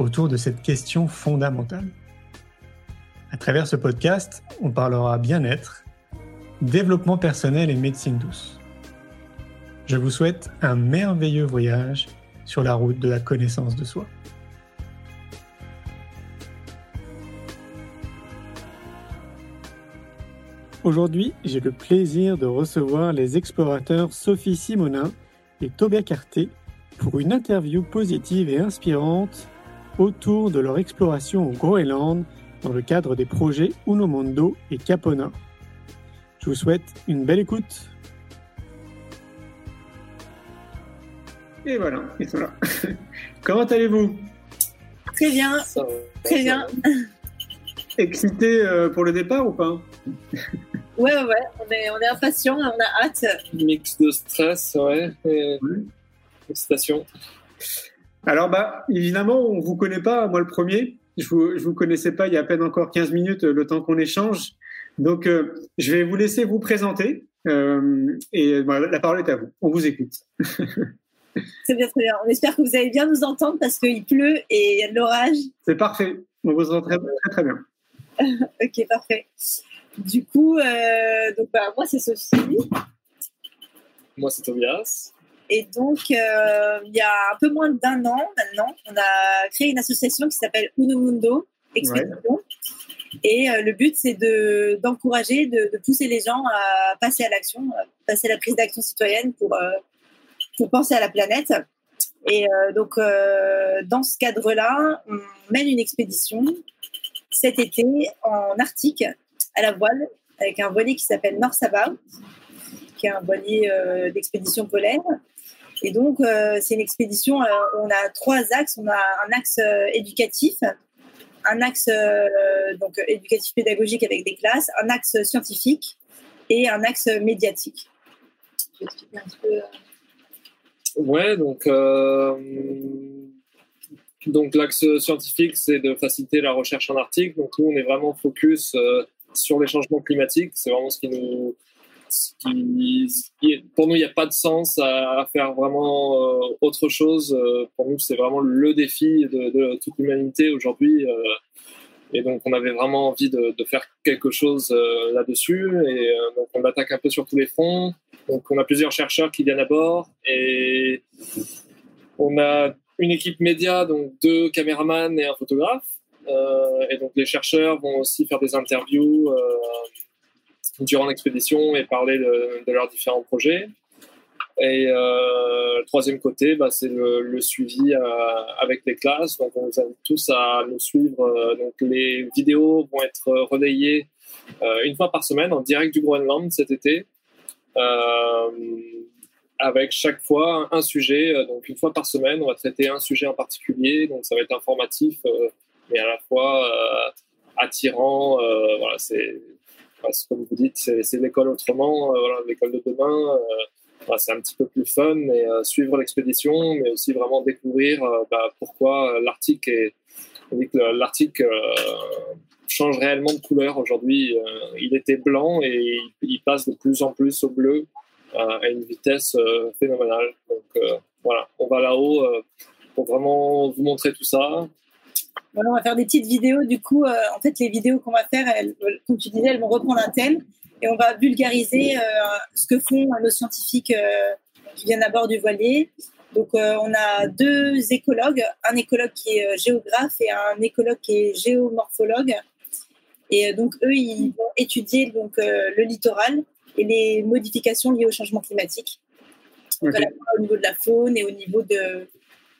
autour de cette question fondamentale. À travers ce podcast, on parlera bien-être, développement personnel et médecine douce. Je vous souhaite un merveilleux voyage sur la route de la connaissance de soi. Aujourd'hui, j'ai le plaisir de recevoir les explorateurs Sophie Simonin et Tobia Carté pour une interview positive et inspirante autour de leur exploration au Groenland dans le cadre des projets Uno Mondo et Capona. Je vous souhaite une belle écoute. Et voilà, ils sont là. Comment allez-vous? Très bien, très bien. Excité euh, pour le départ ou pas? Ouais, ouais, on est, on est impatient, on a hâte. Mix de stress, ouais, et excitation. Alors, bah, évidemment, on vous connaît pas, moi le premier. Je vous, je vous connaissais pas il y a à peine encore 15 minutes, le temps qu'on échange. Donc, euh, je vais vous laisser vous présenter. Euh, et bah, la parole est à vous. On vous écoute. C'est bien, très bien. On espère que vous allez bien nous entendre parce qu'il pleut et il y a de l'orage. C'est parfait. On vous entend très, très, très bien. ok, parfait. Du coup, euh, donc, bah, moi, c'est Sophie. Moi, c'est Tobias. Et donc, euh, il y a un peu moins d'un an maintenant, on a créé une association qui s'appelle Uno Mundo Expedition. Et euh, le but, c'est de, d'encourager, de, de, pousser les gens à passer à l'action, passer à la prise d'action citoyenne pour, euh, pour penser à la planète. Et donc, dans ce cadre-là, on mène une expédition cet été en Arctique, à la voile, avec un voilier qui s'appelle North About, qui est un voilier d'expédition polaire. Et donc, euh, c'est une expédition, euh, on a trois axes. On a un axe euh, éducatif, un axe donc éducatif pédagogique avec des classes, un axe scientifique et un axe médiatique. Je vais expliquer un peu. Ouais, donc, donc l'axe scientifique, c'est de faciliter la recherche en Arctique. Donc nous, on est vraiment focus sur les changements climatiques. C'est vraiment ce qui nous, pour nous, il n'y a pas de sens à, faire vraiment euh, autre chose. Euh, pour nous, c'est vraiment le défi de, toute l'humanité aujourd'hui. euh, et donc, on avait vraiment envie de, faire quelque chose là-dessus. Et donc, on attaque un peu sur tous les fronts. Donc, on a plusieurs chercheurs qui viennent à bord et on a une équipe média, donc deux caméramans et un photographe. Et donc, les chercheurs vont aussi faire des interviews durant l'expédition et parler de, leurs différents projets. Et euh, le troisième côté, bah, c'est le, suivi euh, avec les classes. Donc, on vous invite tous à nous suivre. Euh, donc, les vidéos vont être relayées une fois par semaine en direct du Groenland cet été. Avec chaque fois un sujet. Donc, une fois par semaine, on va traiter un sujet en particulier. Donc, ça va être informatif, euh, mais à la fois attirant. Voilà, c'est voilà, c'est comme vous dites, c'est l'école autrement, euh, l'école de demain. euh, voilà, c'est un petit peu plus fun, mais euh, suivre l'expédition, mais aussi vraiment découvrir bah, pourquoi l'Arctique que change réellement de couleur aujourd'hui. Il était blanc et il, passe de plus en plus au bleu à une vitesse phénoménale. Donc voilà, on va là-haut pour vraiment vous montrer tout ça. Voilà, on va faire des petites vidéos. Du coup, euh, en fait, les vidéos qu'on va faire, elles, comme tu disais, elles vont reprendre un thème et on va vulgariser euh, ce que font nos scientifiques euh, qui viennent à bord du voilier. Donc, euh, on a deux écologues, un écologue qui est euh, géographe et un écologue qui est géomorphologue. Et euh, donc, eux, ils vont étudier donc, euh, le littoral et les modifications liées au changement climatique. Donc, Ok. à la fois au niveau de la faune et au niveau de,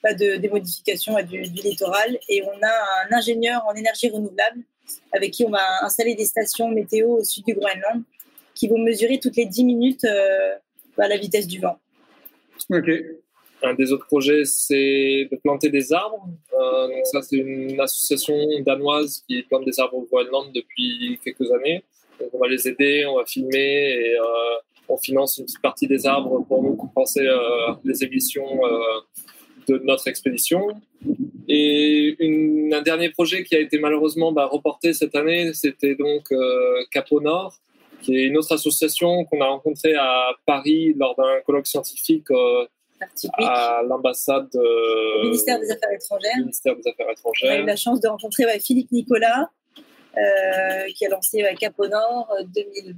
bah, de- des modifications du, du littoral. Et on a un ingénieur en énergie renouvelable avec qui on va installer des stations météo au sud du Groenland qui vont mesurer toutes les 10 minutes euh, bah, la vitesse du vent. Ok. un des autres projets, c'est de planter des arbres. Euh, donc ça, c'est une association danoise qui plante des arbres au Groenland depuis quelques années. Donc on va les aider, on va filmer et euh, on finance une petite partie des arbres pour nous compenser euh, les émissions euh, de notre expédition. Et une, un dernier projet qui a été malheureusement bah, reporté cette année, c'était donc euh, Capo Nord, qui est une autre association qu'on a rencontrée à Paris lors d'un colloque scientifique euh, à l'ambassade au ministère des Affaires étrangères. ministère des Affaires On a eu étrangères. la chance de rencontrer Philippe Nicolas, euh, qui a lancé ouais, Cap au Nord euh, 2020.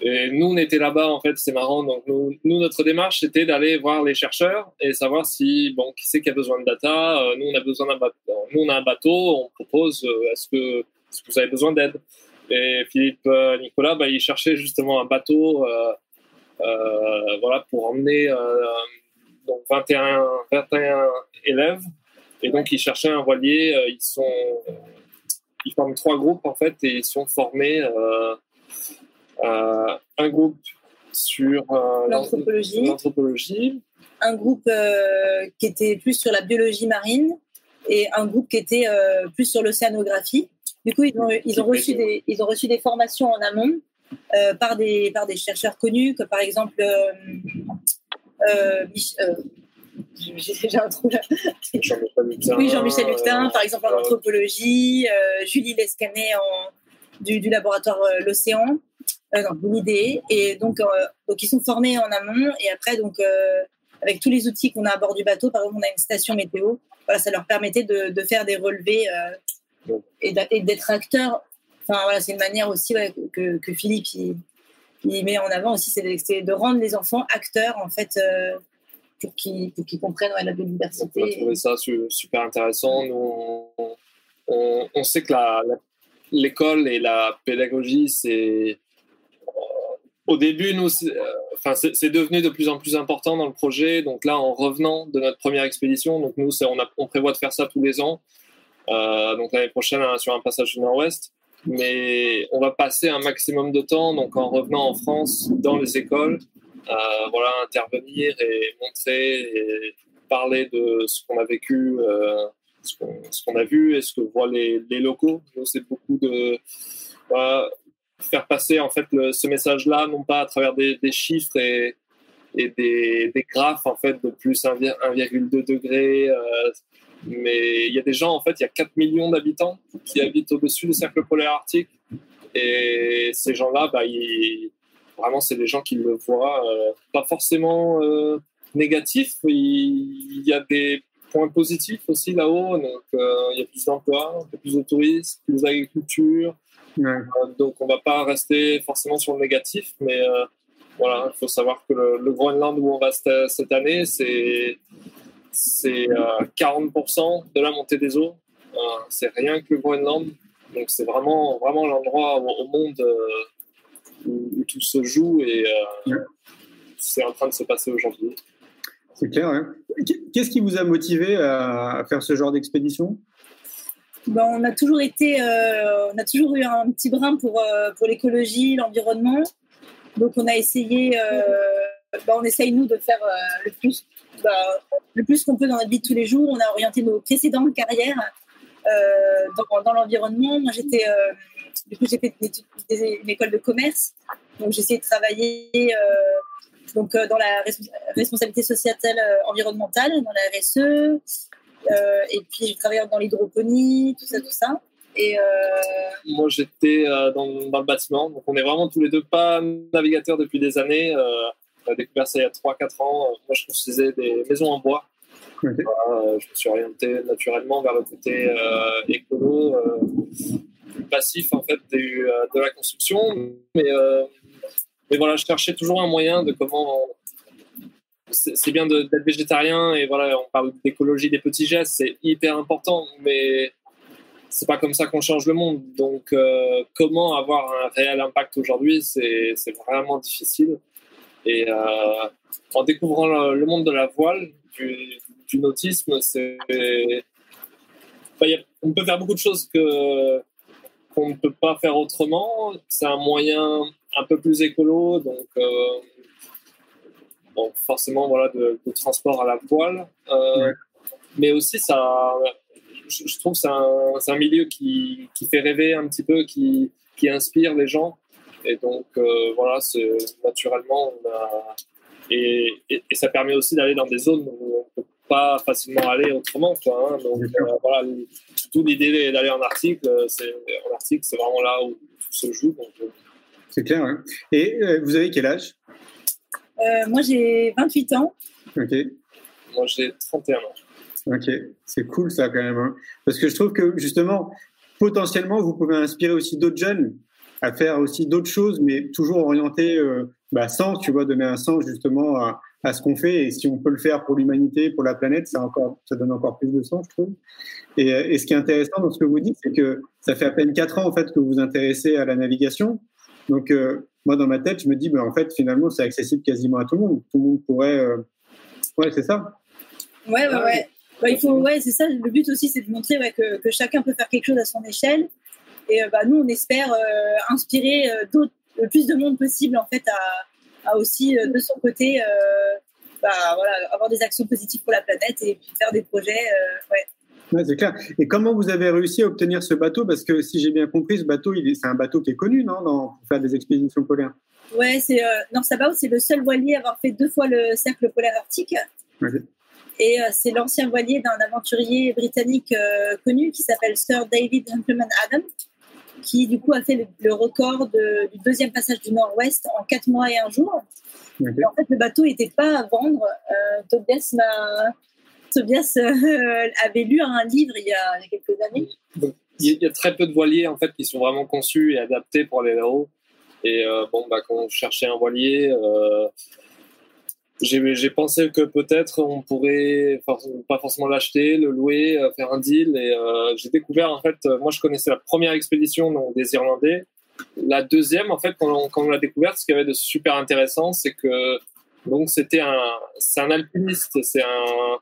Et nous, on était là-bas, en fait, c'est marrant. Donc, nous, nous, notre démarche, c'était d'aller voir les chercheurs et savoir si, bon, qui c'est qui a besoin de data. Euh, nous, on a besoin d'un bateau. Nous, on a un bateau, on propose, euh, est-ce que, est-ce que vous avez besoin d'aide Et Philippe euh, Nicolas, bah, il cherchait justement un bateau, euh, euh, voilà, pour emmener euh, donc 21, 21 élèves. Et donc, ils cherchaient un voilier. euh, ils sont, ils forment trois groupes en fait et ils sont formés. Euh, euh, un groupe sur euh, L'anthropologie. l'anthropologie, un groupe euh, qui était plus sur la biologie marine et un groupe qui était euh, plus sur l'océanographie. Du coup, ils ont, ils, ont reçu des, ils ont reçu des formations en amont euh, par, des, par des chercheurs connus, comme par exemple euh, euh, Mich- euh, j'ai déjà un trou là. Jean-Michel Lutin. Oui, Jean-Michel euh, par exemple en euh, anthropologie, euh, Julie Lescanet en, du, du laboratoire euh, L'Océan, euh, non, de l'idée. Et donc, euh, donc, ils sont formés en amont. Et après, donc, euh, avec tous les outils qu'on a à bord du bateau, par exemple, on a une station météo. Voilà, ça leur permettait de, de faire des relevés euh, et d'être acteurs. Enfin, voilà, c'est une manière aussi que, que Philippe il, il met en avant aussi, c'est de, rendre les enfants acteurs, en fait, pour qu'ils comprennent ouais, la On a biodiversité. trouvé ça su- super intéressant. On, on- on sait que l'école et la pédagogie, c'est. Au début, nous, euh, enfin, c'est devenu de plus en plus important dans le projet. Donc là, en revenant de notre première expédition, donc nous, on, prévoit de faire ça tous les ans. Euh, donc l'année prochaine, hein, sur un passage du Nord-Ouest. Mais on va passer un maximum de temps, donc en revenant en France, dans les écoles, euh, voilà, intervenir et montrer et parler de ce qu'on a vécu, ce qu'on a vu et ce que voient les, les locaux. C'est beaucoup de voilà, faire passer en fait ce message-là, non pas à travers des, chiffres et, des, graphes en fait de plus 1,2 degré. euh, mais il y a des gens, en fait, il y a 4 millions d'habitants qui habitent au-dessus du cercle polaire arctique. Et ces gens-là, bah, ils- vraiment, c'est des gens qui le voient, euh, pas forcément euh, négatifs. Il, y a des points positifs aussi là-haut. Donc, il y a plus d'emplois, plus de tourisme, plus d'agriculture. Ouais. Euh, donc, on va pas rester forcément sur le négatif, mais euh, voilà, il faut savoir que le, le Groenland où on va cette, cette année, c'est c'est euh, 40% de la montée des eaux. Euh, c'est rien que le Groenland. Donc, c'est vraiment, vraiment l'endroit au, monde euh, où, tout se joue et euh, c'est en train de se passer aujourd'hui. C'est clair. ouais. Qu'est-ce qui vous a motivé à faire ce genre d'expédition? Ben, on a toujours été, euh, on a toujours eu un petit brin pour euh, pour l'écologie, l'environnement. Donc on a essayé, euh, ben, on essaye nous de faire le plus, ben, le plus qu'on peut dans notre vie de tous les jours. On a orienté nos précédentes carrières dans, l'environnement. Moi j'étais, du coup j'ai fait une, école de commerce, donc j'ai essayé de travailler donc dans la respons- responsabilité sociétale environnementale, dans la RSE. Euh, et puis, j'ai travaillé dans l'hydroponie, tout ça, tout ça. Et euh, Moi, j'étais euh, dans, dans le bâtiment. Donc, on est vraiment tous les deux pas navigateurs depuis des années. Euh, on a découvert ça il y a 3-4 ans. Moi, je construisais des maisons en bois. Voilà, je me suis orienté naturellement vers le côté euh, écolo, euh, passif en fait de la construction. Mais, euh, mais voilà, je cherchais toujours un moyen de comment. C'est bien d'être végétarien et voilà, on parle d'écologie des petits gestes, c'est hyper important, mais c'est pas comme ça qu'on change le monde. Donc, euh, comment avoir un réel impact aujourd'hui, c'est vraiment difficile. Et euh, en découvrant le, monde de la voile, du, du nautisme, c'est. On peut faire beaucoup de choses que qu'on ne peut pas faire autrement. C'est un moyen un peu plus écolo, donc euh, bon, forcément voilà de, de, transport à la voile, euh, mais aussi ça, je, je trouve c'est un, un, milieu qui, qui, fait rêver un petit peu, qui, qui inspire les gens, et donc euh, voilà, naturellement on a, et, et, et, ça permet aussi d'aller dans des zones où on peut pas facilement aller autrement, quoi. Hein, donc euh, voilà, tout l'idée d'aller en Arctique, c'est en Arctique, c'est vraiment là où tout se joue. C'est clair, hein. Et euh, vous avez quel âge? Euh, Moi, j'ai 28 ans. Ok. Moi, j'ai 31 ans. Ok, c'est cool ça quand même. Hein. Parce que je trouve que justement, potentiellement, vous pouvez inspirer aussi d'autres jeunes à faire aussi d'autres choses, mais toujours orienté euh, bah, sens, tu vois, donner un sens justement à, à ce qu'on fait. Et si on peut le faire pour l'humanité, pour la planète, ça, encore, ça donne encore plus de sens, je trouve. Et, et, ce qui est intéressant dans ce que vous dites, c'est que ça fait à peine quatre ans en fait que vous vous intéressez à la navigation. Donc, euh, moi, dans ma tête, je me dis, ben, en fait, finalement, c'est accessible quasiment à tout le monde. Tout le monde pourrait. Euh... Ouais, c'est ça. Ouais, ouais, ouais. Bah, il faut, ouais, c'est ça. Le but aussi, c'est de montrer ouais, que, que, chacun peut faire quelque chose à son échelle. Et bah, nous, on espère euh, inspirer d'autres, le plus de monde possible, en fait, à, à aussi, de son côté, bah, voilà, avoir des actions positives pour la planète et puis faire des projets. ouais. Ouais, c'est clair. Et comment vous avez réussi à obtenir ce bateau? Parce que si j'ai bien compris, ce bateau, c'est un bateau qui est connu, non, dans, pour faire des expéditions polaires? Ouais, c'est euh, North c'est le seul voilier à avoir fait deux fois le cercle polaire arctique. Okay. Et euh, c'est l'ancien voilier d'un aventurier britannique euh, connu qui s'appelle Sir David Gentleman Adam, qui du coup a fait le, le record de, du deuxième passage du Nord-Ouest en quatre mois et un jour. Okay. Et en fait, le bateau n'était pas à vendre. Euh, Tobias m'a Tobias euh, avait lu un livre il y a, quelques années. Il y a très peu de voiliers en fait qui sont vraiment conçus et adaptés pour aller là-haut. Et euh, bon, bah, quand on cherchait un voilier, euh, j'ai pensé que peut-être on pourrait pas forcément l'acheter, le louer, euh, faire un deal. Et euh, j'ai découvert en fait, moi je connaissais la première expédition des Irlandais. La deuxième, en fait, quand on, quand on l'a découverte, ce qu'il y avait de super intéressant, c'est que donc c'était un, un alpiniste, c'est un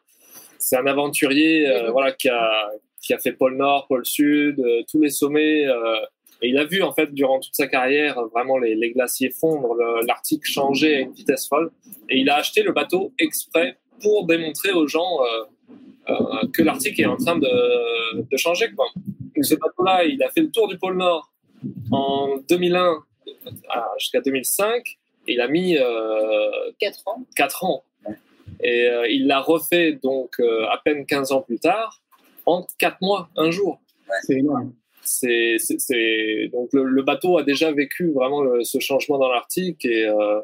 c'est un aventurier euh, voilà, qui, a, qui a fait pôle Nord, pôle Sud, euh, tous les sommets. Euh, et il a vu, en fait, durant toute sa carrière, vraiment les, les glaciers fondre, l'Arctique changer à une vitesse folle. Et il a acheté le bateau exprès pour démontrer aux gens que l'Arctique est en train de, de changer. Quoi. Donc, ce bateau-là, il a fait le tour du pôle Nord en 2001 jusqu'à 2005. Et il a mis 4 ans. 4 ans. Et euh, il l'a refait donc euh, à peine 15 ans plus tard, en 4 mois, un jour. C'est énorme. C'est, c'est, donc le, le, bateau a déjà vécu vraiment le, ce changement dans l'Arctique et, euh,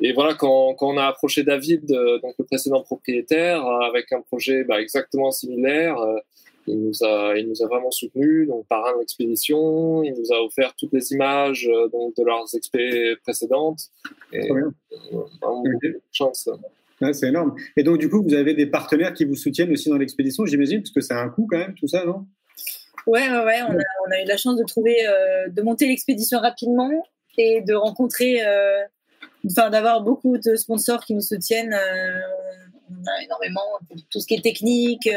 et voilà quand, quand, on a approché David, euh, donc le précédent propriétaire, avec un projet bah, exactement similaire, euh, il nous a il nous a vraiment soutenu donc par un expédition, il nous a offert toutes les images euh, donc de leurs expé précédentes et vraiment chance. C'est énorme. Et donc, du coup, vous avez des partenaires qui vous soutiennent aussi dans l'expédition, j'imagine, parce que c'est un coût quand même, tout ça, non? Ouais, ouais. On a, a, eu la chance de trouver, euh, de monter l'expédition rapidement et de rencontrer, euh, enfin, d'avoir beaucoup de sponsors qui nous soutiennent. Euh, on a énormément tout ce qui est technique.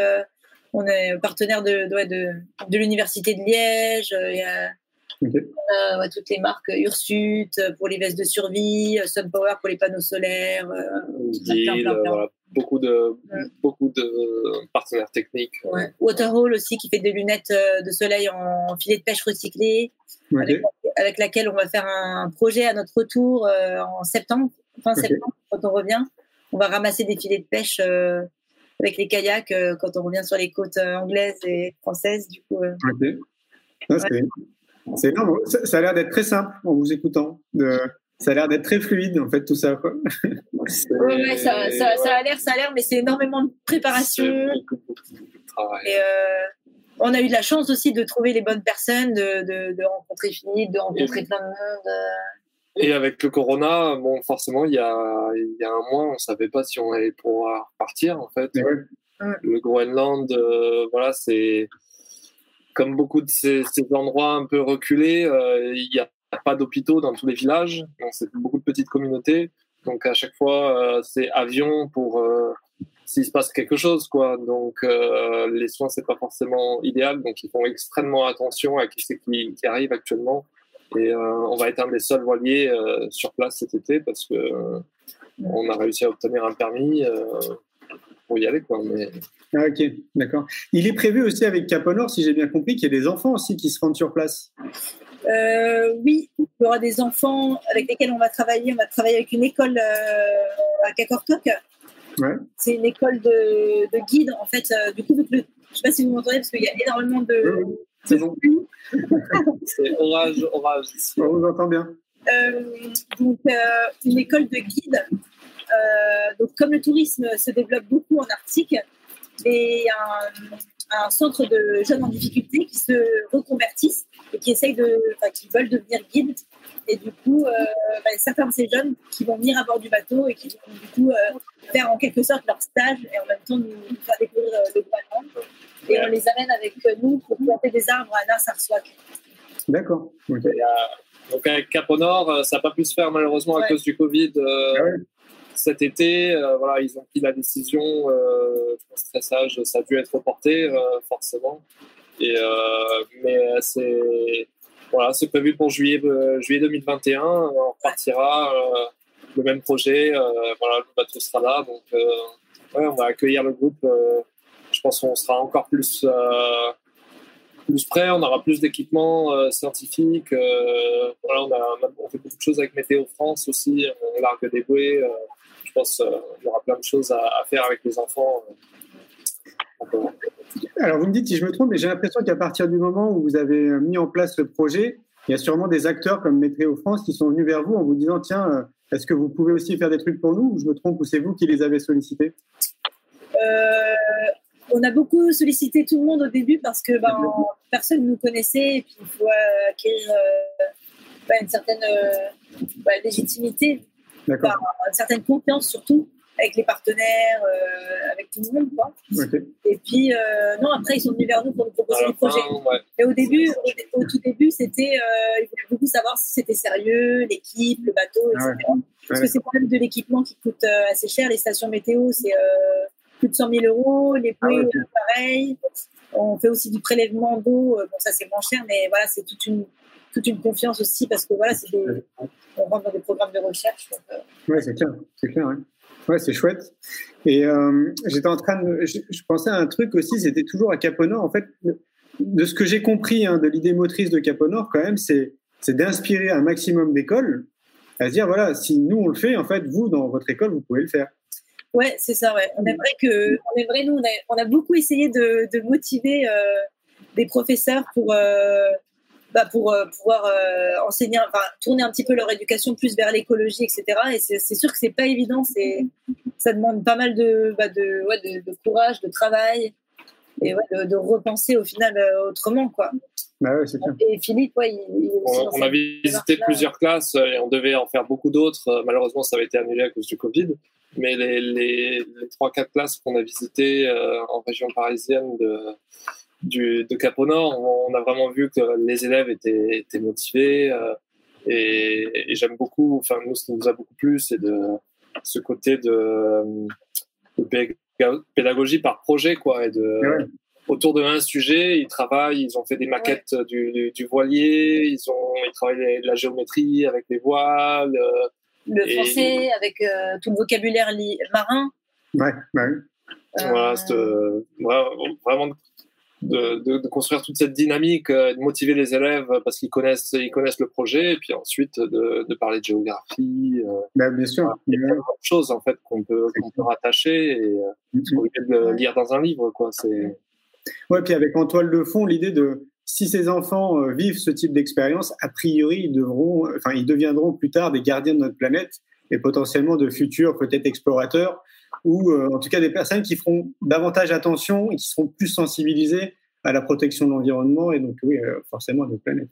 On est partenaire de, de, de, l'université de Liège. A, Okay. Euh, ouais, toutes les marques Ursut pour les vestes de survie, Sunpower pour les panneaux solaires, euh, Deal, plein, plein, plein. Voilà, beaucoup de beaucoup de partenaires techniques. ouais. Waterhole aussi qui fait des lunettes euh, de soleil en filet de pêche recyclé, avec, avec laquelle on va faire un projet à notre retour euh, en septembre, fin septembre quand on revient. On va ramasser des filets de pêche euh, avec les kayaks euh, quand on revient sur les côtes euh, anglaises et françaises. Du coup, euh. C'est énorme. Ça, ça a l'air d'être très simple en vous écoutant. De... Ça a l'air d'être très fluide, en fait, tout ça. Quoi. Ouais, ça, ça, ça a l'air, ça a l'air, mais c'est énormément de préparation. Beaucoup, beaucoup de travail. Et euh, on a eu de la chance aussi de trouver les bonnes personnes, de, de, de rencontrer Philippe, de rencontrer Et- plein de monde. Et avec le corona, bon, forcément, il y a, il y a un mois, on savait pas si on allait pouvoir partir, en fait. Ouais. Le Groenland, euh, voilà, c'est comme beaucoup de ces, ces endroits un peu reculés, euh, il n'y a pas d'hôpitaux dans tous les villages, donc c'est beaucoup de petites communautés. Donc à chaque fois, euh, c'est avion pour euh, s'il se passe quelque chose, quoi. Donc euh, les soins c'est pas forcément idéal, donc ils font extrêmement attention à qui c'est qui, qui arrive actuellement. Et euh, on va être un des seuls voiliers euh, sur place cet été parce que on a réussi à obtenir un permis pour y aller. Quoi, mais... Ah, ok, d'accord. Il est prévu aussi avec Cap Nord, si j'ai bien compris, qu'il y ait des enfants aussi qui se rendent sur place. oui, il y aura des enfants avec lesquels on va travailler. On va travailler avec une école à Kakortok. Ouais. C'est une école de, de guides, en fait. du coup, le, je ne sais pas si vous m'entendez, parce qu'il y a énormément de, c'est bon. c'est orage, orage. On vous entend bien. Euh, donc, euh, une école de guide. Euh, donc, comme le tourisme se développe beaucoup en Arctique, et un, un centre de jeunes en difficulté qui se reconvertissent et qui essayent de, enfin, qui veulent devenir guides. Et du coup, euh, bah, certains de ces jeunes qui vont venir à bord du bateau et qui vont du coup euh, faire en quelque sorte leur stage et en même temps nous, faire découvrir le Groenland et on les amène avec nous pour planter des arbres à Narsarsuak. D'accord. Donc avec Cap au Nord, euh, ça n'a pas pu se faire malheureusement à cause du Covid euh, ah cet été. Euh, voilà, ils ont pris la décision, je pense très sage, ça a dû être reporté forcément. Et, mais c'est voilà, prévu pour juillet, juillet 2021. On repartira le même projet. voilà, le bateau sera là, donc ouais, on va accueillir le groupe je pense qu'on sera encore plus, euh, plus prêt, on aura plus d'équipements euh, scientifiques. Euh, voilà, on, a, on, fait beaucoup de choses avec Météo France aussi, on largue des bouées. Je pense qu'il y aura plein de choses à, faire avec les enfants. Alors, vous me dites si je me trompe, mais j'ai l'impression qu'à partir du moment où vous avez mis en place ce projet, il y a sûrement des acteurs comme Météo France qui sont venus vers vous en vous disant tiens, est-ce que vous pouvez aussi faire des trucs pour nous Ou je me trompe, ou c'est vous qui les avez sollicités? On a beaucoup sollicité tout le monde au début parce que ben, personne ne nous connaissait et puis il faut acquérir euh, ben, une certaine euh, ben, légitimité, une certaine confiance surtout avec les partenaires, euh, avec tout le monde. Quoi. Et puis, non, après, ils sont venus vers nous pour nous proposer des projets. Et au début, au, tout début, c'était, ils voulaient beaucoup savoir si c'était sérieux, l'équipe, le bateau, etc. Ah parce que c'est quand même de l'équipement qui coûte assez cher. Les stations météo, c'est plus de 100 000 euros. Les ah pluies, pareil. On fait aussi du prélèvement d'eau. Euh, bon, ça, c'est moins cher, mais voilà, c'est toute une, toute une confiance aussi parce que voilà, c'est des, on rentre dans des programmes de recherche. Euh. Oui, c'est clair. C'est clair, ouais. c'est chouette. Et euh, j'étais en train de. Je, pensais à un truc aussi, c'était toujours à Caponor. En fait, de ce que j'ai compris hein, de l'idée motrice de Caponor, quand même, c'est d'inspirer un maximum d'écoles à se dire voilà, si nous on le fait, en fait, vous, dans votre école, vous pouvez le faire. Ouais, c'est ça, ouais. On aimerait que, on aimerait, nous, on a, on a beaucoup essayé de, de motiver euh, des professeurs pour, euh, bah pour euh, pouvoir euh, enseigner, enfin, tourner un petit peu leur éducation plus vers l'écologie, etc. Et c'est sûr que c'est pas évident, c'est, ça demande pas mal de, bah de, ouais, de, de, courage, de travail et ouais, de, de, repenser au final autrement, quoi. Bah ouais, et Philippe, ouais, il, on, on a visité plusieurs classes et on devait en faire beaucoup d'autres. Malheureusement, ça avait été annulé à cause du Covid. Mais les, les, les 3-4 classes qu'on a visitées euh, en région parisienne de, du, de Cap au Nord, on, a vraiment vu que les élèves étaient, étaient motivés. Euh, et, et j'aime beaucoup, enfin, nous, ce qui nous a beaucoup plu, c'est de ce côté de, de, pédagogie par projet, quoi. Et de, Autour de un sujet, ils travaillent, ils ont fait des maquettes du, du, du, voilier, ils ont ils travaillent de la géométrie avec les voiles, euh, le français avec euh, tout le vocabulaire marin. Ouais, ouais. Voilà, euh, vraiment de, de, construire toute cette dynamique, euh, de motiver les élèves parce qu'ils connaissent, ils connaissent le projet, et puis ensuite de, de parler de géographie. Ben, bien sûr. Il y a plein de choses en fait qu'on peut, qu'on peut rattacher et mm-hmm. de lire dans un livre. Quoi. C'est... Ouais, puis avec en toile de fond l'idée de si ces enfants euh, vivent ce type d'expérience, a priori, ils, devront, euh, enfin, ils deviendront plus tard des gardiens de notre planète et potentiellement de futurs peut-être explorateurs ou euh, en tout cas des personnes qui feront davantage attention et qui seront plus sensibilisées à la protection de l'environnement et donc oui, forcément de planète.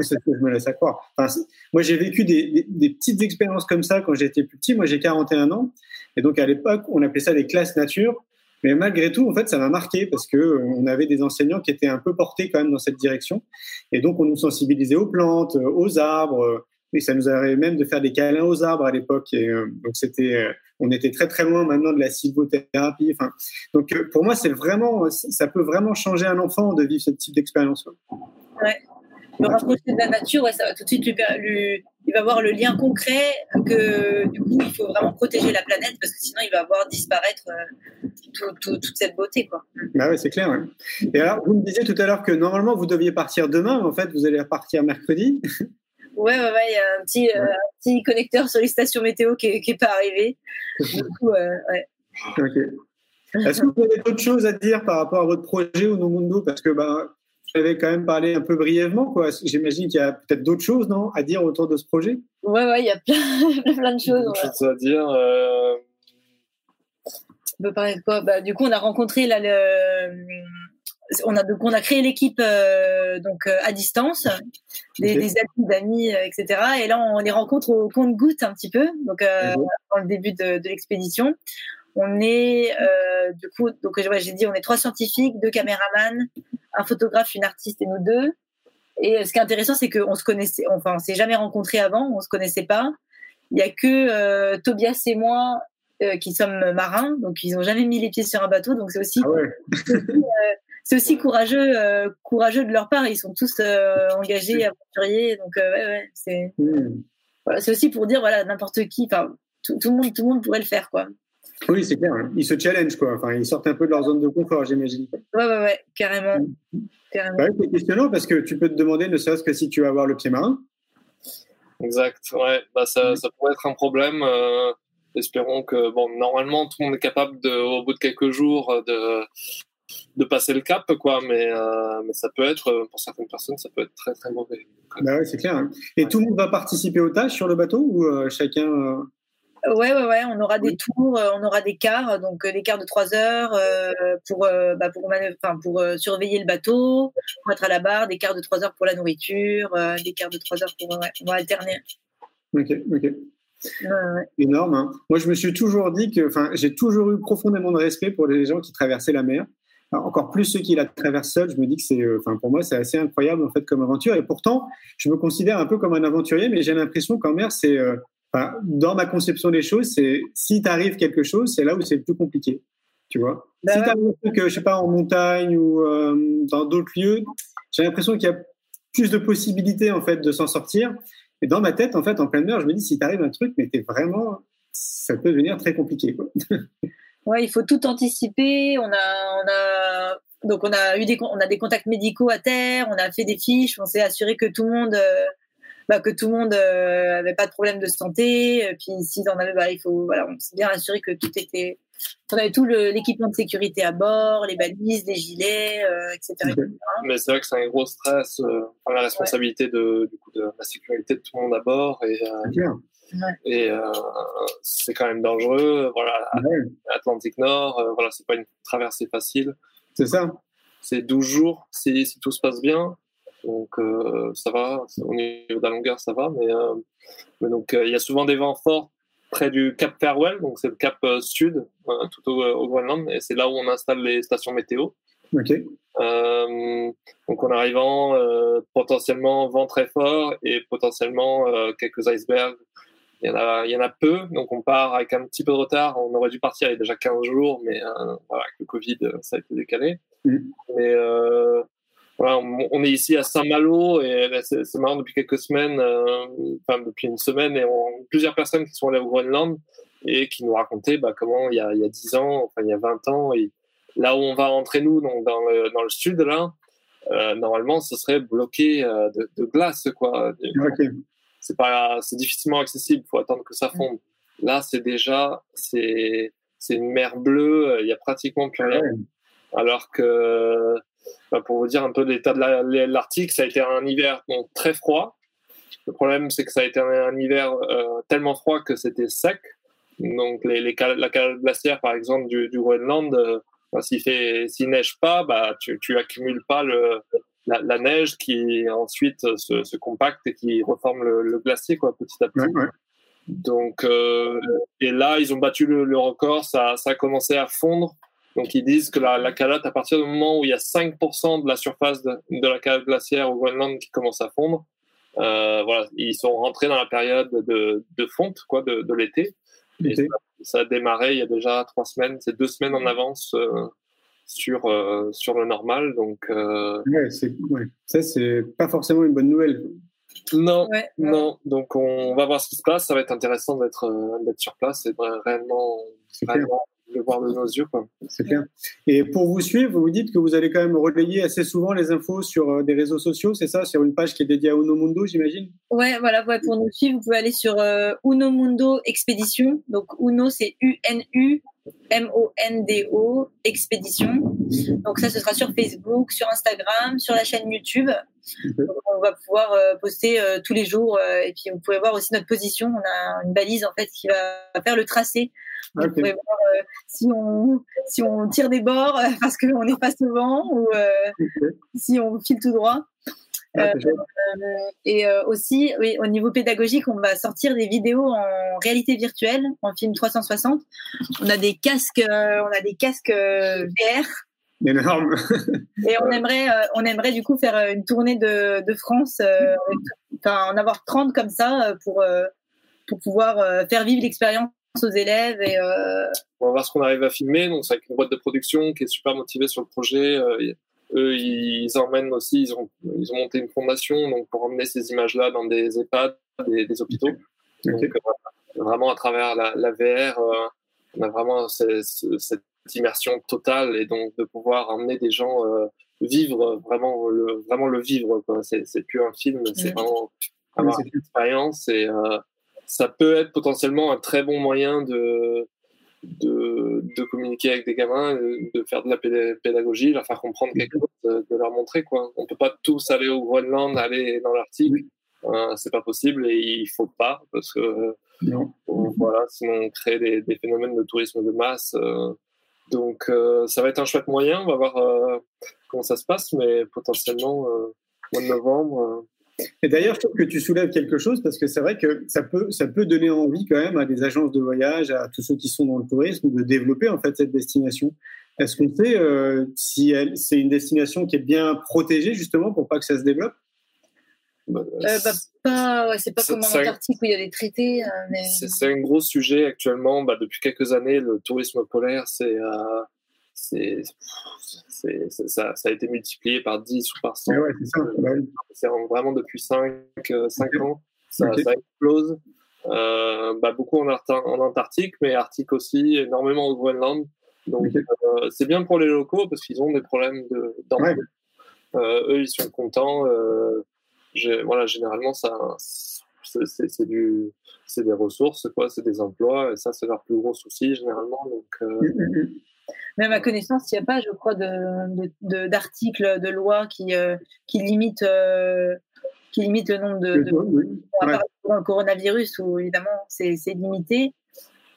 c'est ce que je me laisse à croire. Enfin, moi, j'ai vécu des, des, petites expériences comme ça quand j'étais plus petit. Moi, j'ai 41 ans. Et donc, à l'époque, on appelait ça des classes nature. Mais malgré tout, en fait, ça m'a marqué parce que euh, on avait des enseignants qui étaient un peu portés quand même dans cette direction. Et donc, on nous sensibilisait aux plantes, euh, aux arbres. Euh, et ça nous arrivait même de faire des câlins aux arbres à l'époque. Et donc, c'était, on était très très loin maintenant de la sylvothérapie. Enfin, donc, pour moi, c'est vraiment, ça peut vraiment changer un enfant de vivre ce type d'expérience. Ouais. Le rapprocher de la nature, ouais, ça va tout de suite lui, lui, il va voir le lien concret que du coup il faut vraiment protéger la planète parce que sinon il va voir disparaître euh, tout- tout- toute cette beauté quoi. Bah ouais, c'est clair. ouais. Et alors, vous me disiez tout à l'heure que normalement vous deviez partir demain, mais en fait vous allez repartir mercredi. Ouais ouais ouais, il y a un petit, euh, un petit connecteur sur les stations météo qui est, qui est pas arrivé. Du coup, euh, ouais. Ok. Est-ce que vous avez d'autres choses à dire par rapport à votre projet au Mundo Parce que ben, vous avez quand même parlé un peu brièvement. quoi. J'imagine qu'il y a peut-être d'autres choses non, à dire autour de ce projet? Ouais ouais, il y a plein, plein, de choses. Chose à dire. euh, On peut parler de quoi? Bah, Du coup, on a rencontré là le. On a, donc, on a créé l'équipe euh, donc euh, à distance, des, amis, euh, etc. Et là, on les rencontre au compte-goutte un petit peu, donc Mhm. dans le début de, de l'expédition. On est du coup, donc ouais, j'ai dit, on est trois scientifiques, deux caméramans, un photographe, une artiste et nous deux. Et ce qui est intéressant, c'est qu'on se connaissait, enfin, on s'est jamais rencontrés avant, on se connaissait pas. Il y a que Tobias et moi qui sommes marins, donc ils n'ont jamais mis les pieds sur un bateau, donc c'est aussi Ah ouais. c'est aussi courageux, euh, courageux de leur part. Ils sont tous euh, engagés, aventuriers, donc euh, ouais, ouais, c'est voilà, c'est aussi pour dire voilà n'importe qui, enfin tout, tout le monde, tout le monde pourrait le faire quoi. Oui, c'est clair. hein. Ils se challenge quoi. Enfin, ils sortent un peu de leur zone de confort, j'imagine. Ouais ouais ouais, carrément, carrément. Bah, c'est questionnant parce que tu peux te demander, ne serait-ce que si tu vas avoir le pied marin. Exact, ouais, bah ça, ça pourrait être un problème. euh, espérons que, bon, normalement, tout le monde est capable, de, au bout de quelques jours, de, de passer le cap, quoi, mais, euh, mais ça peut être, euh, pour certaines personnes, ça peut être très, très mauvais. Bah ouais, c'est clair. hein. Et tout le monde va participer aux tâches sur le bateau ou euh, chacun euh, Ouais ouais ouais, on aura Oui. des tours, euh, on aura des quarts, donc euh, des quarts de trois heures euh, pour euh, bah, pour manœuvre- enfin pour euh, surveiller le bateau, pour être à la barre, des quarts de trois heures pour la nourriture, euh, des quarts de trois heures pour ouais, on va alterner. Ok, ok. Ouais, ouais. Énorme. hein. Moi, je me suis toujours dit que, enfin, j'ai toujours eu profondément de respect pour les gens qui traversaient la mer. Encore plus ceux qui la traversent seuls. Je me dis que c'est, euh, enfin, pour moi, c'est assez incroyable en fait comme aventure. Et pourtant, je me considère un peu comme un aventurier, mais j'ai l'impression qu'en mer, c'est, euh, enfin, dans ma conception des choses, c'est si t'arrive quelque chose, c'est là où c'est le plus compliqué. Tu vois. Bah si t'arrives un truc, euh, je sais pas, en montagne ou euh, dans d'autres lieux, j'ai l'impression qu'il y a plus de possibilités en fait de s'en sortir. Et dans ma tête, en fait, en pleine mer, je me dis si t'arrive un truc, mais t'es vraiment, ça peut devenir très compliqué. Quoi. Ouais, il faut tout anticiper. On a, on a, donc on a eu des, con- on a des contacts médicaux à terre. On a fait des fiches. On s'est assuré que tout le monde, euh, bah, que tout le monde euh, avait pas de problème de santé. Euh, Puis s'ils en avaient, bah, il faut, voilà, on s'est bien assuré que tout était, on avait tout le- l'équipement de sécurité à bord, les balises, les gilets, euh, etc. Mais c'est vrai que c'est un gros stress, euh, la responsabilité de, du coup, de la sécurité de tout le monde à bord, et, euh, Et euh, c'est quand même dangereux. Voilà, Ouais, Atlantique Nord, euh, voilà, c'est pas une traversée facile. c'est ça. C'est 12 jours si, si tout se passe bien. Donc euh, ça va, au niveau de la longueur ça va, mais, euh, mais donc il y a souvent des vents forts près du Cap Farewell, donc c'est le cap sud, tout au, au Groenland, et c'est là où on installe les stations météo. Euh, donc en arrivant, euh, potentiellement vent très fort et potentiellement euh, quelques icebergs. Il y, en a, il y en a peu, donc on part avec un petit peu de retard. On aurait dû partir il y a déjà 15 jours, mais euh, voilà, avec le Covid, euh, ça a été décalé. Mm. Mais euh, voilà, on, on est ici à Saint-Malo et c'est marrant depuis quelques semaines, euh, enfin depuis une semaine, et on, plusieurs personnes qui sont allées au Groenland et qui nous racontaient bah, comment il y, a, il y a 10 ans, enfin il y a 20 ans, et là où on va rentrer nous, donc dans le, dans le sud là, normalement ce serait bloqué de, de glace quoi. C'est pas, c'est difficilement accessible, faut attendre que ça fonde. Là c'est déjà, c'est c'est une mer bleue, euh, il y a pratiquement plus rien. Ouais. Alors que, bah, pour vous dire un peu l'état de la- l'Arctique, ça a été un hiver donc, très froid. Le problème, c'est que ça a été un, un hiver euh, tellement froid que c'était sec. Donc, les, les cal- la calotte glaciaire, par exemple, du, du Groenland, euh, bah, s'il fait, s'il neige pas, bah, tu, tu accumules pas le, la, la neige qui ensuite se, se compacte et qui reforme le, le glacier, quoi, petit à petit. Ouais, ouais. Donc, euh, et là, ils ont battu le, le record, ça, ça a commencé à fondre. Donc, ils disent que la, la calotte, à partir du moment où il y a 5% de la surface de, de la calotte glaciaire au Groenland qui commence à fondre, euh, voilà, ils sont rentrés dans la période de, de fonte, quoi, de, de l'été. Et Ok. ça, ça a démarré il y a déjà trois semaines, c'est deux semaines en avance euh, sur, euh, sur le normal. Donc, euh, Ouais, c'est, ouais. Ça, c'est pas forcément une bonne nouvelle. Non, Ouais, non. Donc on va voir ce qui se passe. Ça va être intéressant d'être euh, d'être sur place et de réellement, réellement le voir de nos yeux. Quoi. C'est clair. Et pour vous suivre, vous dites que vous allez quand même relayer assez souvent les infos sur euh, des réseaux sociaux, c'est ça? Sur une page qui est dédiée à Uno Mundo, j'imagine? Ouais, voilà, ouais, pour nous suivre, vous pouvez aller sur euh, Uno Mundo Expédition. Donc Uno, c'est U-N-U. M-O-N-D-O, Expédition. Donc ça, ce sera sur Facebook, sur Instagram, sur la chaîne YouTube. Donc, on va pouvoir euh, poster euh, tous les jours. euh, et puis, vous pouvez voir aussi notre position. On a une balise, en fait, qui va faire le tracé. Vous pouvez voir si, on, si on tire des bords parce qu'on est face au vent ou si on file tout droit. Ah, Euh, et euh, aussi, oui, au niveau pédagogique, on va sortir des vidéos en réalité virtuelle, en film 360. On a des casques, euh, on a des casques VR, Énorme. et on aimerait, euh, on aimerait du coup faire une tournée de, de France, euh, enfin en avoir 30 comme ça pour euh, pour pouvoir euh, faire vivre l'expérience aux élèves et euh, On va voir ce qu'on arrive à filmer. Donc c'est avec une boîte de production qui est super motivée sur le projet. Eux, ils emmènent aussi, ils ont, ils ont monté une fondation donc pour emmener ces images-là dans des EHPAD, des, des hôpitaux. Donc euh, vraiment à travers la, la VR, euh, on a vraiment ce- ce- cette immersion totale et donc de pouvoir emmener des gens euh, vivre vraiment le vraiment le vivre. quoi. C'est c'est plus un film, c'est Mhm. vraiment avoir c'est une expérience et euh, ça peut être potentiellement un très bon moyen de de, de communiquer avec des gamins, de de faire de la péda- pédagogie, leur faire comprendre quelque chose, de, de leur montrer quoi. On peut pas tous aller au Groenland, aller dans l'Arctique, euh, c'est pas possible et il faut pas parce que euh, voilà, sinon on crée des, des phénomènes de tourisme de masse. euh. donc euh, ça va être un chouette moyen, on va voir euh, comment ça se passe, mais potentiellement euh, au mois de novembre. Et d'ailleurs, je trouve que tu soulèves quelque chose parce que c'est vrai que ça peut, ça peut donner envie quand même à des agences de voyage, à tous ceux qui sont dans le tourisme, de développer en fait cette destination. Est-ce qu'on sait euh, si elle, c'est une destination qui est bien protégée justement pour pas que ça se développe? Bah, euh, bah, pas, ouais, c'est pas comme en Antarctique où il y a des traités, euh, mais c'est un gros sujet actuellement. Bah, depuis quelques années, le tourisme polaire, c'est, euh, c'est, ça, ça a été multiplié par 10 ou par 100. Ouais, ouais, c'est. Bah vraiment depuis 5, 5 ans, ça, explose. Euh, bah, beaucoup en, en Antarctique, mais Arctique aussi, énormément au Groenland. Donc, euh, c'est bien pour les locaux parce qu'ils ont des problèmes de, d'emploi. Euh, eux, ils sont contents. Euh, voilà, généralement, ça, c'est, du, des ressources, quoi, c'est des emplois, et ça, c'est leur plus gros souci généralement. Donc, euh, Mm, mm, mm. Mais à ma connaissance, il n'y a pas, je crois, de, de- de- d'articles de, loi qui, euh, qui, limitent, euh, qui limitent le nombre de. de Oui. à Ouais. part pour le coronavirus, où évidemment, c'est, limité.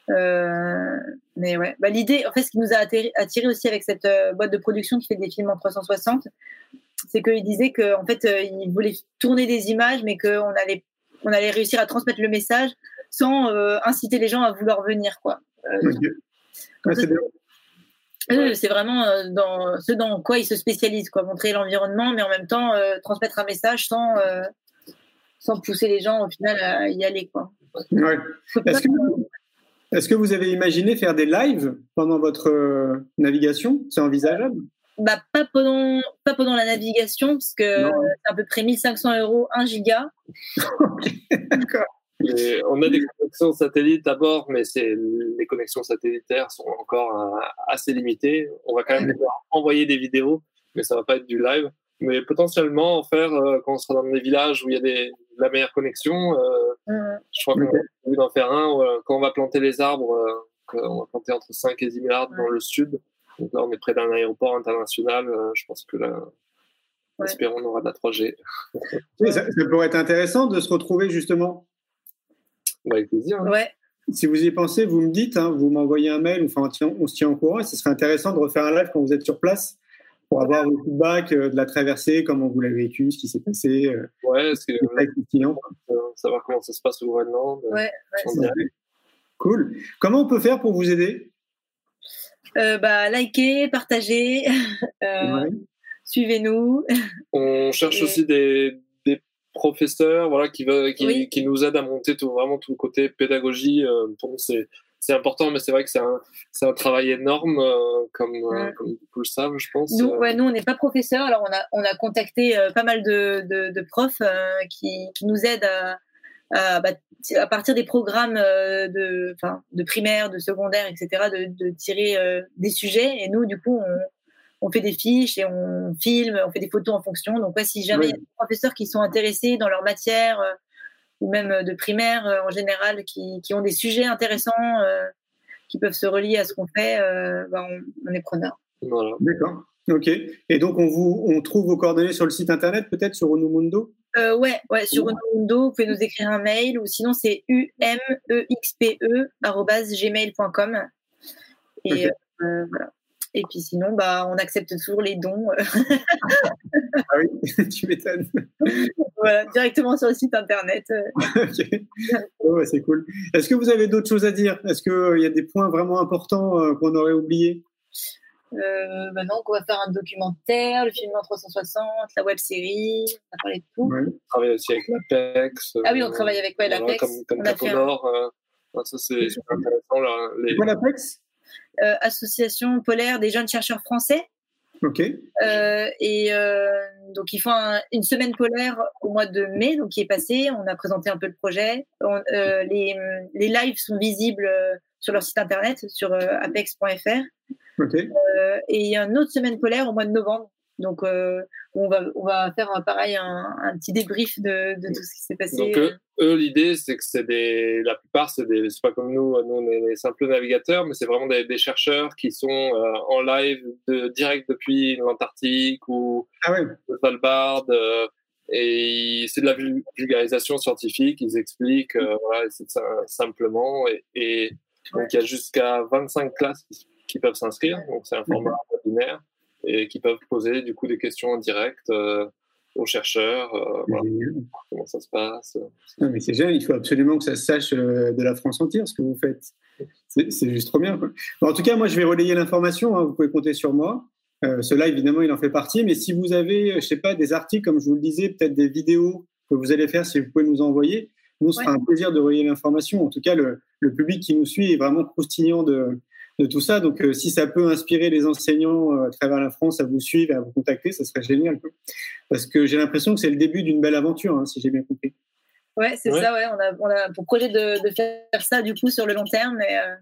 Euh, mais ouais, bah, l'idée, en fait, ce qui nous a attiré, attiré aussi avec cette boîte de production qui fait des films en 360, c'est qu'ils disaient qu'en en fait, ils voulaient tourner des images, mais qu'on allait, on allait réussir à transmettre le message sans inciter les gens à vouloir venir, quoi. Ouais, c'est bien. Eux, c'est vraiment euh, dans ce dans quoi ils se spécialisent, quoi, montrer l'environnement, mais en même temps euh, transmettre un message sans euh, sans pousser les gens au final à y aller, quoi. Ouais. Est-ce que, est-ce que vous avez imaginé faire des lives pendant votre navigation? C'est envisageable? Bah, pas pendant pas pendant la navigation, parce que c'est à peu près 1500 euros 1 giga. D'accord. Et on a des connexions satellites à bord, mais c'est, les connexions satellitaires sont encore euh, assez limitées. On va quand même pouvoir envoyer des vidéos, mais ça va pas être du live. Mais potentiellement en faire euh, quand on sera dans des villages où il y a des, la meilleure connexion. euh, je crois qu'on a d'en faire un euh, quand on va planter les arbres. euh, qu'on va planter entre 5 et 10 000 arbres dans le sud. Donc là, on est près d'un aéroport international. euh, je pense que là, Ouais. espérons, on aura de la 3G. Oui, ça, ça pourrait être intéressant de se retrouver justement. Avec plaisir. hein. Ouais. Si vous y pensez, vous me dites, hein, vous m'envoyez un mail, enfin, on, se tient au courant et ce serait intéressant de refaire un live quand vous êtes sur place pour avoir vos feedbacks euh, de la traversée, comment vous l'avez vécu, ce qui s'est passé, euh, Ouais, c'est avec les clients. euh, savoir comment ça se passe au Groenland. euh, Ouais. Cool. Comment on peut faire pour vous aider? Euh, bah, likez, partagez, euh, Ouais. suivez-nous. On cherche Et- aussi des, des professeurs voilà, qui, veulent- qui, Oui. qui nous aident à monter tout, vraiment tout le côté pédagogie. Euh, pour nous, c'est c'est important, mais c'est vrai que c'est un, un, travail énorme, euh, comme, euh, comme beaucoup le savent, je pense. Nous, ouais, nous on n'est pas professeurs, alors on a, on a contacté pas mal de, de, de profs qui, qui, nous aident à, à, bah, à, partir des programmes de, de primaire, de secondaire, etc., de, de tirer des sujets. Et nous, du coup, on, on fait des fiches et on filme, on fait des photos en fonction. Donc, ouais, si jamais il y a des professeurs qui sont intéressés dans leur matière euh, ou même euh, de primaire euh, en général, qui, ont des sujets intéressants qui peuvent se relier à ce qu'on fait, bah, on, est preneur. Voilà. D'accord. Ok. Et donc, on, vous, on trouve vos coordonnées sur le site internet, peut-être sur Onumundo euh, ouais, ouais, sur Onumundo, vous pouvez nous écrire un mail ou sinon c'est umexpe.gmail.com. Et voilà. Et puis sinon, bah, on accepte toujours les dons. ah oui, tu m'étonnes. voilà, directement sur le site internet. ok. c'est cool. Est-ce que vous avez d'autres choses à dire? Est-ce qu'il euh, y a des points vraiment importants euh, qu'on aurait oubliés? Euh, bah non, on va faire un documentaire, le film en 360, la web série, on va parler de tout. On travaille aussi avec l'APEX. ah oui, on travaille avec ouais, l'APEX. Comme, comme Caponor, ça c'est super intéressant. Là, les... quoi l'APEX? euh, association polaire des jeunes chercheurs français. Ok. Euh, et euh, donc ils font une semaine polaire au mois de mai, donc qui est passé. On a présenté un peu le projet. les, les lives sont visibles sur leur site internet, sur apex.fr. Ok. et il y a une autre semaine polaire au mois de novembre. Donc, on, va, on va faire pareil un, un petit débrief de, de, tout ce qui s'est passé. Donc, eux, l'idée, c'est que c'est des, la plupart, c'est des, c'est pas comme nous, nous on est des simples navigateurs, mais c'est vraiment des, des, chercheurs qui sont euh, en live de, direct depuis l'Antarctique ou ah le Svalbard. Euh, et c'est de la vulgarisation scientifique, ils expliquent, euh, voilà, c'est simplement. Et, et donc il y a jusqu'à 25 classes qui, qui peuvent s'inscrire, donc c'est un format webinaire, et qui peuvent poser du coup des questions en direct aux chercheurs, euh, comment ça se passe. Non, mais c'est génial, il faut absolument que ça se sache euh, de la France entière ce que vous faites. C'est juste trop bien. en tout cas, moi, je vais relayer l'information, hein, vous pouvez compter sur moi. Euh, cela, évidemment, il en fait partie, mais si vous avez, je sais pas, des articles, comme je vous le disais, peut-être des vidéos que vous allez faire, si vous pouvez nous envoyer, nous, ce sera un plaisir de relayer l'information. En tout cas, le, le, public qui nous suit est vraiment croustillant de, de tout ça. Donc, euh, si ça peut inspirer les enseignants euh, à travers la France à vous suivre, à vous contacter, ça serait génial. Parce que j'ai l'impression que c'est le début d'une belle aventure, hein, si j'ai bien compris. Ouais, c'est ça. Ouais, on a, on a, pour projet de, de, faire ça du coup sur le long terme. Et, euh,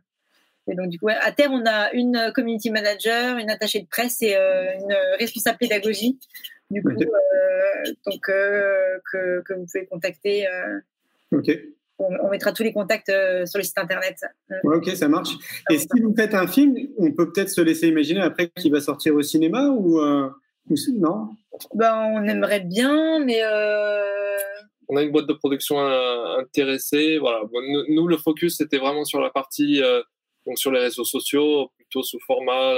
et donc du coup, à terme, on a une community manager, une attachée de presse et une responsable pédagogie. Du coup, donc que, que, vous pouvez contacter. ok on, mettra tous les contacts euh, sur le site internet. ok, ça marche. Et si vous faites un film, on peut peut-être se laisser imaginer après qu'il va sortir au cinéma ou, euh, non? Ben, On aimerait bien, mais. Euh, on a une boîte de production intéressée. Voilà. nous, le focus, c'était vraiment sur la partie, donc sur les réseaux sociaux, plutôt sous format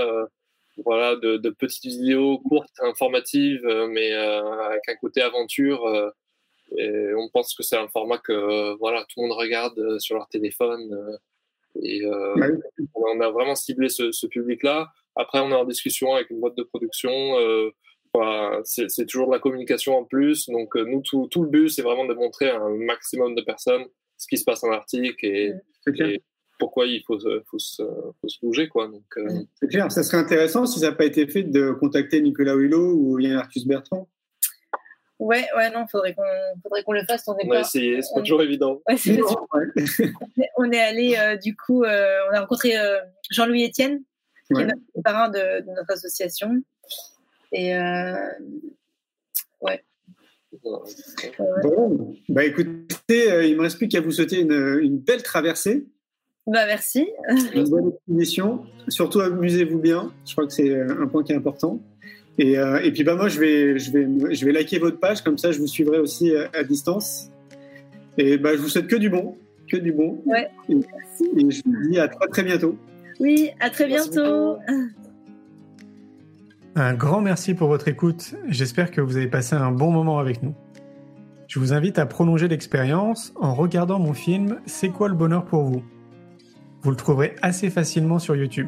voilà, de, de, petites vidéos courtes, informatives, mais avec un côté aventure et on pense que c'est un format que voilà, tout le monde regarde euh, sur leur téléphone. Euh, et euh, on a vraiment ciblé ce, ce public-là. Après, on est en discussion avec une boîte de production. C'est toujours de la communication en plus. Donc, nous, tout, tout le but, c'est vraiment de montrer à un maximum de personnes ce qui se passe en Arctique et, et pourquoi il faut, faut, se, faut se bouger. Quoi. Donc, C'est clair, ça serait intéressant si ça n'a pas été fait de contacter Nicolas Hulot ou Yann Arthus Bertrand. Ouais, ouais, non, faudrait qu'on, faudrait qu'on le fasse. On, est pas, c'est pas toujours évident. on est allé, euh, du coup, euh, on a rencontré euh, Jean-Louis Etienne, qui est notre parrain de, de, notre association. Et ouais. Bon, bah écoutez, il me reste plus qu'à vous souhaiter une, une belle traversée. Bah merci. Une bonne expédition. Surtout amusez-vous bien. Je crois que c'est un point qui est important. Et, euh, et, puis bah moi je vais je vais je vais liker votre page comme ça je vous suivrai aussi euh, à, distance. Et bah je vous souhaite que du bon, que du bon. Ouais. Et, je vous dis à très très bientôt. Oui, à très bientôt. Un grand merci pour votre écoute. J'espère que vous avez passé un bon moment avec nous. Je vous invite à prolonger l'expérience en regardant mon film C'est quoi le bonheur pour vous? Vous le trouverez assez facilement sur YouTube.